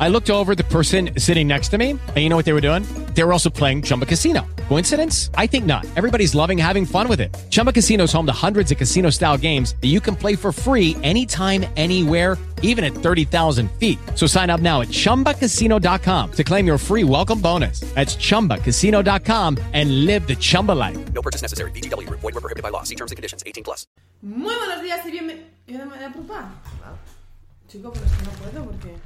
I looked over at the person sitting next to me, and you know what they were doing? They were also playing Chumba Casino. Coincidence? I think not. Everybody's loving having fun with it. Chumba Casino is home to hundreds of casino style games that you can play for free anytime, anywhere, even at 30,000 feet. So sign up now at chumbacasino.com to claim your free welcome bonus. That's chumbacasino.com and live the Chumba life. No purchase necessary. VGW Group. Void were prohibited by law. See terms and conditions. 18 plus. Muy buenos días y bienvenidos. ¿Yo no me eh, voy a preocupar? Chico, pero es que no puedo porque.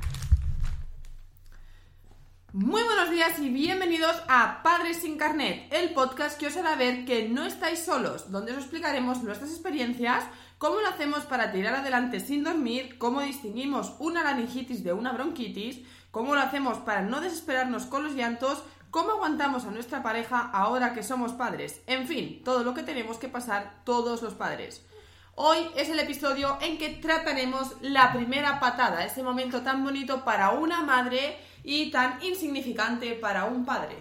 Muy buenos días y bienvenidos a Padres sin Carnet, el podcast que os hará ver que no estáis solos, donde os explicaremos nuestras experiencias, cómo lo hacemos para tirar adelante sin dormir, cómo distinguimos una laringitis de una bronquitis, cómo lo hacemos para no desesperarnos con los llantos, cómo aguantamos a nuestra pareja ahora que somos padres, en fin, todo lo que tenemos que pasar todos los padres. Hoy es el episodio en que trataremos la primera patada, ese momento tan bonito para una madre y tan insignificante para un padre.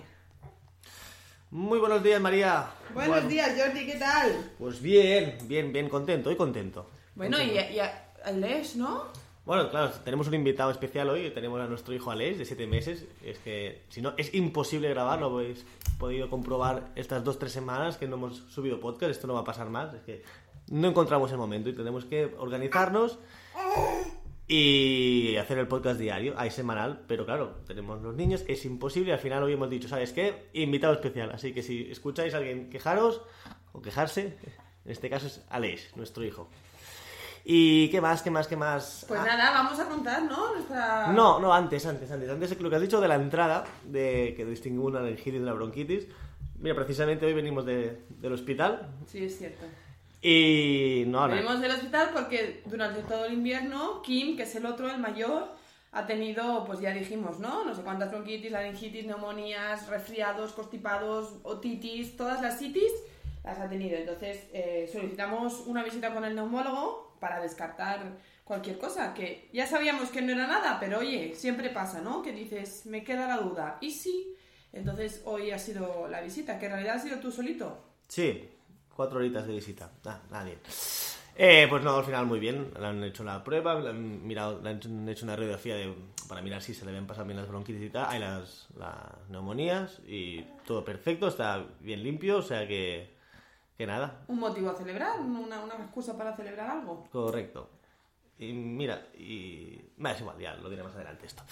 Muy buenos días, María. Buenos Bueno, días, Jordi, ¿qué tal? Pues bien, bien, bien contento y contento. Bueno, y, Contento. y a- Aleix, ¿no? Bueno, claro, tenemos un invitado especial hoy. Tenemos a nuestro hijo Alex, de 7 meses. Es que, si no, es imposible grabarlo. Lo habéis podido comprobar estas dos, tres semanas que no hemos subido podcast. Esto no va a pasar más. Es que no encontramos el momento y tenemos que organizarnos y hacer el podcast diario. Hay semanal, pero claro, tenemos los niños. Es imposible. Al final hoy hemos dicho, ¿sabes qué? Invitado especial. Así que si escucháis a alguien quejaros o quejarse, en este caso es Alex, nuestro hijo. ¿Y qué más, qué más, qué más? Pues Ah, nada, vamos a contar, ¿no? Nuestra... no, no, antes, antes, antes. Antes lo que has dicho de la entrada, de que distingue una laringitis de la bronquitis. Mira, precisamente hoy venimos de- del hospital Sí, es cierto. Y no hablan. Venimos del hospital porque durante todo el invierno, Kim, que es el otro, el mayor, ha tenido, pues ya dijimos, ¿no? No sé cuántas bronquitis, laringitis, neumonías, resfriados, constipados, otitis, todas las citis las ha tenido. Entonces eh, solicitamos una visita con el neumólogo para descartar cualquier cosa, que ya sabíamos que no era nada, pero oye, siempre pasa, ¿no? Que dices, me queda la duda. ¿Y sí? Entonces hoy ha sido la visita, que en realidad ha sido tú solito. Sí, cuatro horitas de visita. Ah, nada bien. Eh, pues no, al final muy bien. Le han hecho la prueba, le han, mirado, le han hecho una radiografía de- para mirar si se le habían pasado bien las bronquitis y tal. Hay las, las neumonías y todo perfecto, está bien limpio, o sea que, que nada, Un motivo a celebrar, una, una excusa para celebrar algo. Correcto. Y mira, y. Me es igual, ya lo diré más adelante esto.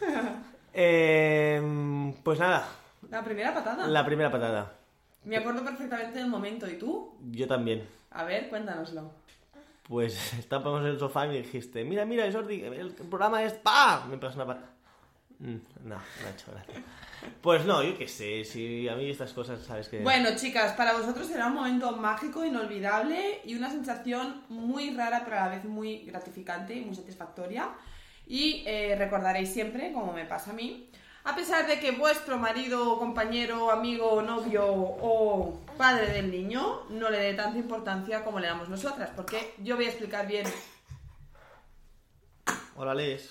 Eh, pues nada, La primera patada. la primera patada. Me acuerdo perfectamente del momento. ¿Y tú? Yo también. A ver, cuéntanoslo. Pues estábamos en el sofá y me dijiste: Mira, mira, Jordi, el programa es. ¡Pa! Me pasó una patada. Mm, No, no ha hecho gracia. Pues no, yo qué sé, si a mí estas cosas, sabes que. Bueno, chicas, para vosotros será un momento mágico, inolvidable y una sensación muy rara, pero a la vez muy gratificante y muy satisfactoria. Y eh, recordaréis siempre, como me pasa a mí, a pesar de que vuestro marido, compañero, amigo, novio o padre del niño no le dé tanta importancia como le damos nosotras, porque yo voy a explicar bien Hola, Les.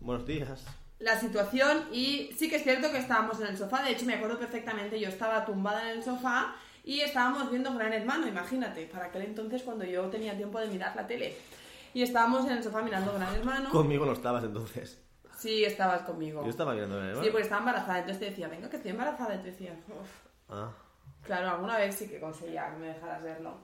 Buenos días. la situación y sí que es cierto que estábamos en el sofá, de hecho me acuerdo perfectamente, yo estaba tumbada en el sofá y estábamos viendo Gran Hermano, imagínate, para aquel entonces cuando yo tenía tiempo de mirar la tele. Y estábamos en el sofá mirando Gran Hermano. Conmigo no estabas entonces. Sí, estabas conmigo. Yo estaba mirando el Sí, porque estaba embarazada, entonces te decía, venga, que estoy embarazada, y te decía, "Uf". Ah. Claro, alguna vez sí que conseguía que me dejaras verlo.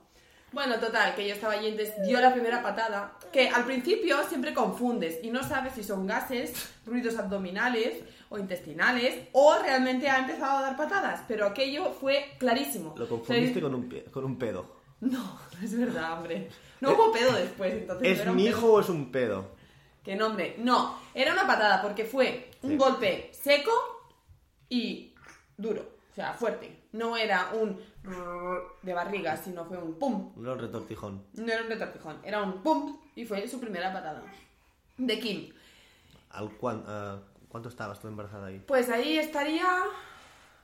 Bueno, total, que yo estaba allí, entonces dio la primera patada, que al principio siempre confundes y no sabes si son gases, ruidos abdominales o intestinales, o realmente ha empezado a dar patadas, pero aquello fue clarísimo. Lo confundiste con un, con un pedo. No, no es verdad, hombre. No hubo pedo después, entonces... no ¿Es mi hijo o es un pedo? ¿Qué nombre? No, era una patada porque fue un Sí. golpe seco y duro, o sea, fuerte. No era un de barriga, sino fue un pum. No el retortijón. No era un retortijón, era un pum y fue su primera patada. De Kim. ¿Al cuán- ah, ¿Cuánto estabas tú embarazada ahí? Pues ahí estaría.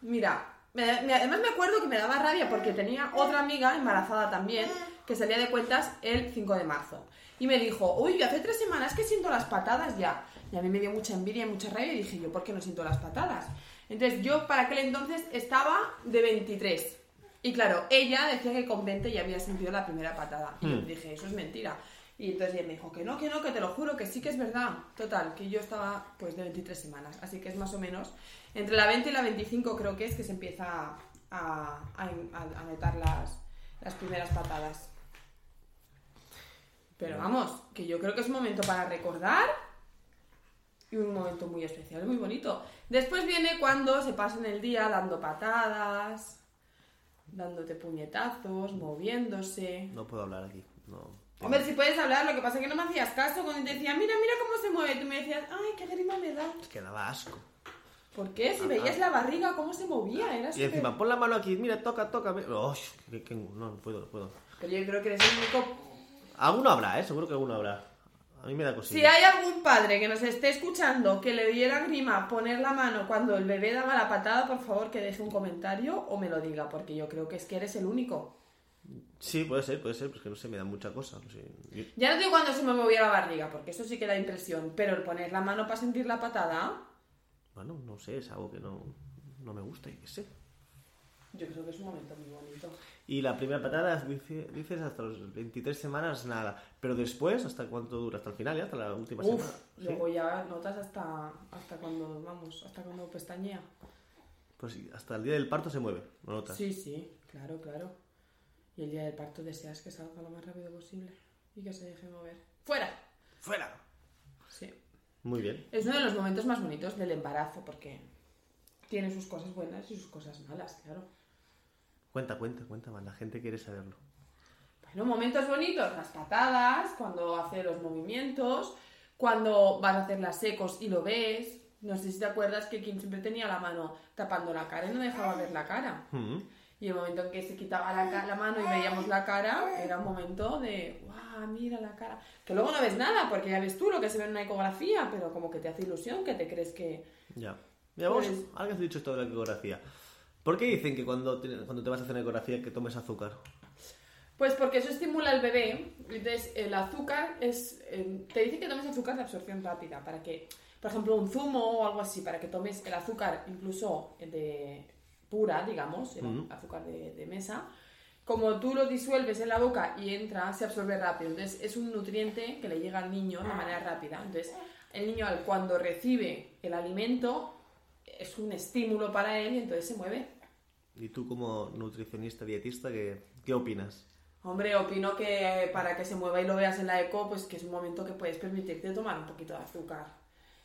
Mira, me- me- además me acuerdo que me daba rabia porque tenía otra amiga embarazada también que salía de cuentas el 5 de marzo. Y me dijo, uy, hace tres semanas que siento las patadas ya. Y a mí me dio mucha envidia y mucha rabia y dije, yo, ¿por qué no siento las patadas? Entonces yo para aquel entonces estaba de 23. Y claro, ella decía que con 20 ya había sentido la primera patada. Y yo dije, eso es mentira. Y entonces ella me dijo que no, que no, que te lo juro, que sí que es verdad. Total, que yo estaba pues de 23 semanas. Así que es más o menos entre la 20 y la 25 creo que es que se empieza a, a- a- a notar las, las primeras patadas. Pero vamos, que yo creo que es un momento para recordar y un momento muy especial, muy bonito. Después viene cuando se pasan el día dando patadas, dándote puñetazos, moviéndose. No puedo hablar aquí. No. Hombre, si puedes hablar, lo que pasa es que no me hacías caso cuando te decía, mira, mira cómo se mueve. Tú me decías, ay, qué grima me da. Es que daba asco. ¿Por qué? Si veías la barriga, cómo se movía, era Y encima, pon la mano aquí, mira, toca, toca. no, no puedo, no puedo. Pero yo creo que eres el único... Alguno habrá, ¿eh? Seguro que alguno habrá. A mí me da cosilla. Si hay algún padre que nos esté escuchando que le diera grima poner la mano cuando el bebé daba la patada, por favor que deje un comentario o me lo diga, porque yo creo que es que eres el único. Sí, puede ser, puede ser, pues que no sé, me da mucha cosa. no sé. Yo- Ya no digo cuando se me movía la barriga, porque eso sí que da impresión, pero el poner la mano para sentir la patada, Bueno, no sé, es algo que no, no me gusta, y qué sé. Yo creo que es un momento muy bonito. Y la primera patada, dice- dices hasta los 23 semanas, nada. Pero después, ¿hasta cuánto dura? ¿Hasta el final, ya? ¿Hasta la última Uf, semana? ¿Sí? luego ya notas hasta, hasta cuando, vamos, hasta cuando pestañea. Pues hasta el día del parto se mueve, ¿lo notas? Sí, sí, claro, claro. Y el día del parto deseas que salga lo más rápido posible y que se deje mover. ¡Fuera! ¡Fuera! Sí. Muy bien. Es uno de los momentos más bonitos del embarazo porque tiene sus cosas buenas y sus cosas malas, claro. Cuenta, cuenta, cuenta más. La gente quiere saberlo. Bueno, momentos bonitos, las patadas, cuando hace los movimientos, cuando vas a hacer las secos y lo ves. No sé si te acuerdas que Kim siempre tenía la mano tapando la cara y no dejaba ver la cara. Mm. Y el momento en que se quitaba la, la mano y veíamos la cara, era un momento de, ¡guau! Mira la cara. Que luego no ves nada, porque ya ves tú lo que se ve en una ecografía, pero como que te hace ilusión, que te crees que. Ya. Mira, vos, Pues- que has dicho esto de la ecografía. ¿Por qué dicen que cuando te, cuando te vas a hacer una ecografía que tomes azúcar? Pues porque eso estimula al bebé. Entonces, el azúcar es. eh, te dice que tomes azúcar de absorción rápida, para que, por ejemplo, un zumo o algo así, para que tomes el azúcar incluso de pura, digamos, el Ujú. azúcar de, de mesa. Como tú lo disuelves en la boca y entra, se absorbe rápido. Entonces, es un nutriente que le llega al niño de manera rápida. Entonces, el niño cuando recibe el alimento es un estímulo para él y entonces se mueve. Y tú como nutricionista, dietista, ¿qué, qué opinas? Hombre, opino que para que se mueva y lo veas en la eco, pues que es un momento que puedes permitirte tomar un poquito de azúcar.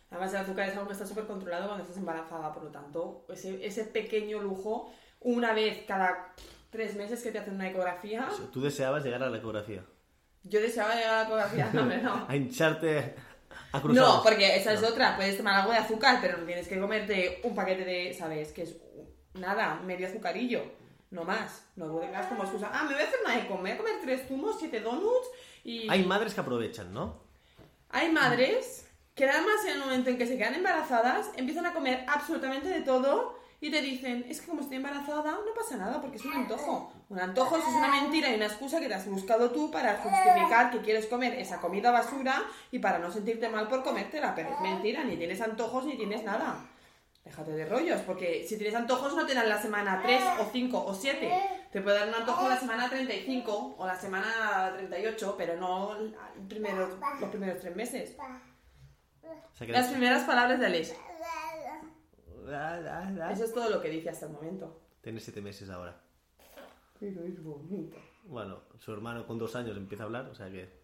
Además, el azúcar es algo que está súper controlado cuando estás embarazada, por lo tanto, ese, ese pequeño lujo, una vez cada tres meses que te hacen una ecografía, Tú deseabas llegar a la ecografía. yo deseaba llegar a la ecografía, no, hombre, no. A hincharte a. No, porque esa es otra, puedes tomar algo de azúcar, pero no tienes que comerte un paquete de, ¿sabes? Que es nada, medio azucarillo, no más. No lo tengas como excusa, ah, me voy a hacer una eco, me voy a comer tres zumos, siete donuts y... Hay madres que aprovechan, ¿no? Hay madres que nada más en el momento en que se quedan embarazadas empiezan a comer absolutamente de todo y te dicen, es que como estoy embarazada no pasa nada porque es un antojo. Un antojo eso es una mentira y una excusa que te has buscado tú para justificar que quieres comer esa comida basura y para no sentirte mal por comértela, pero es mentira, ni tienes antojos ni tienes nada. Déjate de rollos, porque si tienes antojos no te dan la semana 3 o 5 o 7. Te puede dar un antojo la semana 35 o la semana 38, pero no primero- los primeros tres meses. Las primeras palabras de Alex. Eso es todo lo que dice hasta el momento. Tienes siete meses ahora. Pero es bonito. Bueno, su hermano con dos años empieza a hablar, o sea que...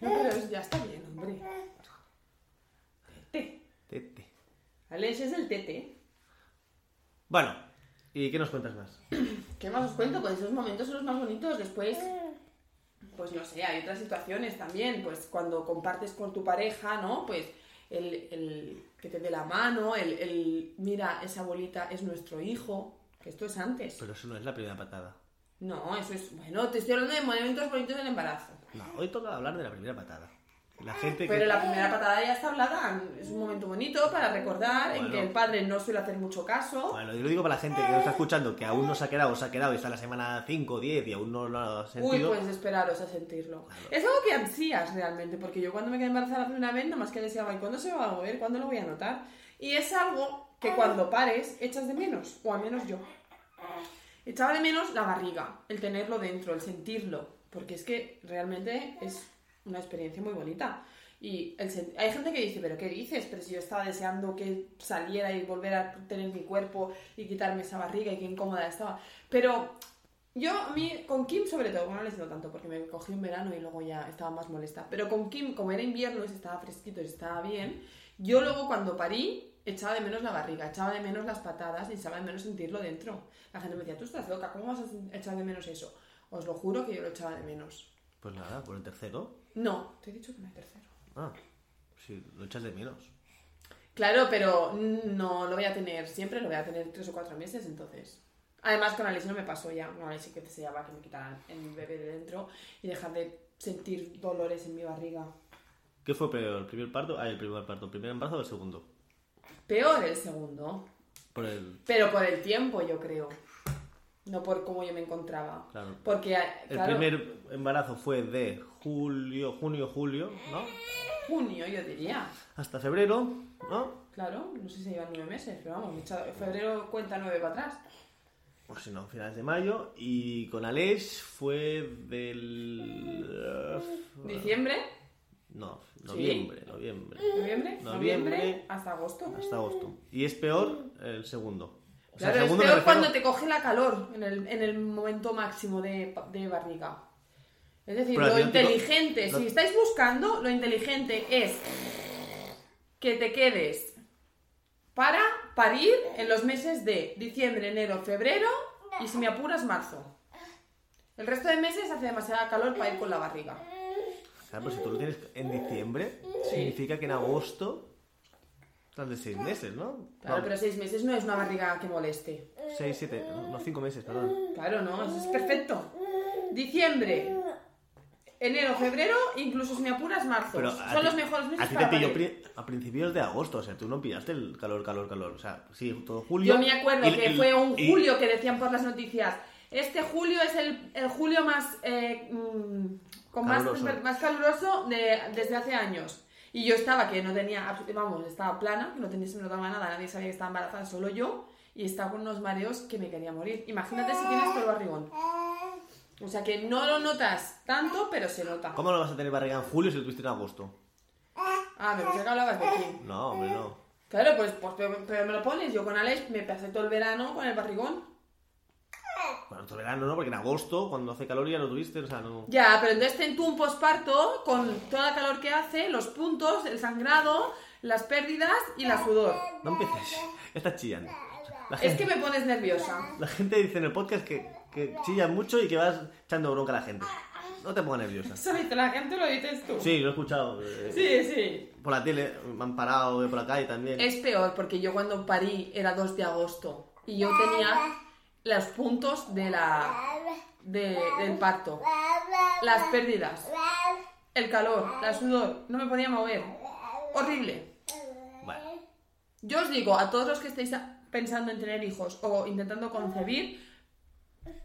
No, pero es- ya está bien, hombre. Tete. Tete. Alex es el tete. Bueno, ¿y qué nos cuentas más? ¿Qué más os cuento? Pues esos momentos son los más bonitos. Después, pues no sé, hay otras situaciones también. Pues cuando compartes con tu pareja, ¿no? Pues el, el que te dé la mano, el, el, mira, esa bolita es nuestro hijo. Que esto es antes. Pero eso no es la primera patada. No, eso es. Bueno, te estoy hablando de momentos bonitos del embarazo. No, hoy toca hablar de la primera patada. La gente Pero que... la primera patada ya está hablada. Es un momento bonito para recordar en Bueno. que el padre no suele hacer mucho caso. Bueno, yo lo digo para la gente que nos está escuchando, que aún no se ha quedado se ha quedado y está en la semana 5 o 10 y aún no lo ha Uy, sentido. pues esperaros a sentirlo. Es algo que ansías realmente, porque yo cuando me quedé embarazada la primera vez, nada más que deseaba, ¿y cuándo se va a mover? ¿Cuándo lo voy a notar? Y es algo que cuando pares echas de menos, o al menos yo. Echaba de menos la barriga, el tenerlo dentro, el sentirlo, porque es que realmente es una experiencia muy bonita. Y hay gente que dice, pero ¿qué dices? Pero si yo estaba deseando que saliera y volver a tener mi cuerpo y quitarme esa barriga y qué incómoda estaba. Pero yo, a mí, con Kim sobre todo, bueno, no les no tanto porque me cogí un verano y luego ya estaba más molesta. Pero con Kim, como era invierno y estaba fresquito y estaba bien, yo luego cuando parí echaba de menos la barriga, echaba de menos las patadas y echaba de menos sentirlo dentro. La gente me decía, tú estás loca, ¿cómo vas a echar de menos eso? Os lo juro que yo lo echaba de menos. Pues nada, por el tercero. No, te he dicho que no hay tercero. Ah, si lo echas de menos. Claro, pero no lo voy a tener siempre, lo voy a tener tres o cuatro meses, entonces. Además, con Alice no me pasó ya. No, Alice sí que deseaba que me quitaran el bebé de dentro y dejar de sentir dolores en mi barriga. ¿Qué fue peor, el primer parto? Ah, el primer parto, ¿el primer embarazo o el segundo? Peor el segundo, Por el... pero por el tiempo, yo creo. No por cómo yo me encontraba. Claro. Porque, El claro, primer embarazo fue de julio, junio, julio, ¿no? junio, yo diría. Hasta febrero, ¿no? Claro, no sé si llevan nueve meses, pero vamos, me he echado- febrero cuenta nueve para atrás. O si no, finales de mayo. Y con Aleix fue del... uh, ¿Diciembre? No, noviembre, noviembre. ¿Noviembre? Noviembre. hasta agosto. Hasta agosto. Y es peor el segundo. O sea, Claro, es peor refiero- cuando te coge la calor en el, en el momento máximo de, de barriga. Es decir, Pero lo inteligente, no- si estáis buscando, lo inteligente es que te quedes para parir en los meses de diciembre, enero, febrero y si me apuras, marzo. El resto de meses hace demasiada calor para ir con la barriga. Claro, pero si tú lo tienes en diciembre, significa que en agosto estás de seis meses, ¿no? Claro, pero seis meses no es una barriga que moleste. Seis, siete, no, cinco meses, perdón. Claro, no, eso es perfecto. Diciembre, enero, febrero, incluso si me apuras, marzo. Pero a Son ti- los mejores meses A ti te para pilló parir. pri- a principios de agosto, o sea, tú no pillaste el calor, calor, calor. O sea, sí, todo julio. Yo me acuerdo y- que y- fue un y- julio que decían por las noticias. Este julio es el, el julio más, eh, mm, con más, Caluroso. más caluroso de, desde hace años. Y yo estaba que no tenía, vamos, estaba plana, que no tenía, se me notaba nada, nadie sabía que estaba embarazada, solo yo. Y estaba con unos mareos que me quería morir. Imagínate si tienes todo el barrigón. O sea que no lo notas tanto, pero se nota. ¿Cómo no vas a tener barriga en julio si lo tuviste en agosto? Ah, me pensé que hablabas de aquí. No, hombre, no. Claro, pues, pues pero, pero me lo pones. Yo con Alex me pasé todo el verano con el barrigón. Bueno, todo verano no, porque en agosto, cuando hace calor, ya lo tuviste, o sea, no. Ya, pero entonces ten tú un posparto con toda la calor que hace, los puntos, el sangrado, las pérdidas y la sudor. No empieces. Estás chillando. La Es que me pones nerviosa. la gente dice en el podcast que, que chillas mucho y que vas echando bronca a la gente. No te pongas nerviosa. Eso dice la gente, lo dices tú. Sí, lo he escuchado. eh, sí. sí. Por la tele, me han parado por la calle también. Es peor porque yo cuando parí era 2 de agosto y yo tenía los puntos de la, de- del parto, las pérdidas, el calor, la sudor, no me podía mover. Horrible. Bueno, Yo os digo, a todos los que estáis a- pensando en tener hijos o intentando concebir,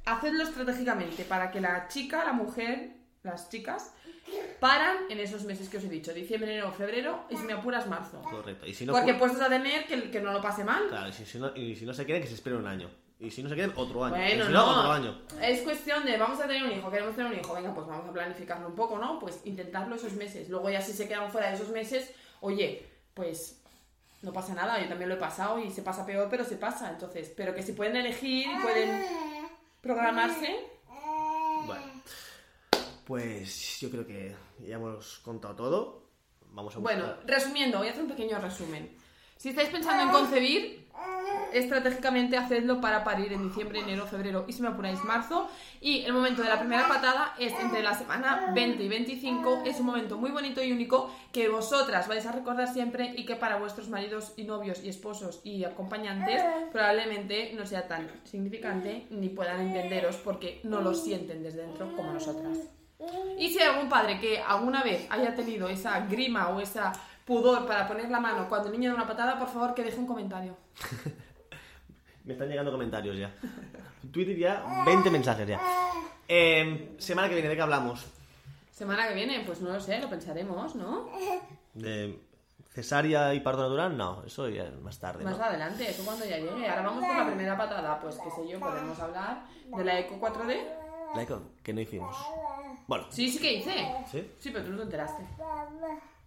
hacedlo estratégicamente para que la chica, la mujer, las chicas, paran en esos meses que os he dicho, diciembre, enero, febrero y si me apuras, marzo. correcto. Y si no, Porque pu- puestos a tener que, que no lo pase mal. Claro, y si, si no, y si no se quieren, que se espere un año. Y si no se quieren, otro año. Bueno, si no, no, otro año. es cuestión de vamos a tener un hijo, queremos tener un hijo, venga, pues vamos a planificarlo un poco, ¿no? Pues intentarlo esos meses. Luego ya si se quedan fuera de esos meses, oye, pues no pasa nada, yo también lo he pasado y se pasa peor, pero se pasa, entonces, pero que si pueden elegir pueden programarse, Bueno, pues yo creo que ya hemos contado todo. Vamos a bueno, resumiendo, voy a hacer un pequeño resumen. Si estáis pensando en concebir, estratégicamente hacedlo para parir en diciembre, enero, febrero y si me apuráis marzo. Y el momento de la primera patada es entre la semana 20 y 25. Es un momento muy bonito y único que vosotras vais a recordar siempre y que para vuestros maridos y novios y esposos y acompañantes probablemente no sea tan significante ni puedan entenderos porque no lo sienten desde dentro como nosotras. Y si hay algún padre que alguna vez haya tenido esa grima o esa pudor para poner la mano cuando el niño da una patada, por favor que deje un comentario. Me están llegando comentarios ya. Twitter ya, 20 mensajes ya. Eh, semana que viene, ¿de qué hablamos? Semana que viene, pues no lo sé, lo pensaremos, ¿no? ¿De cesárea y parto natural? No, eso ya es más tarde, Más ¿no? adelante, eso cuando ya llegue. Ahora vamos con la primera patada, pues qué sé yo, podemos hablar de la Eco 4D. La eco, que no hicimos. Bueno, Sí, sí que hice. ¿sí? Sí, pero tú no te enteraste.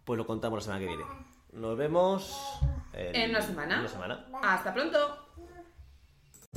Pues lo contamos la semana que viene. Nos vemos... En una semana. En una semana. Hasta pronto.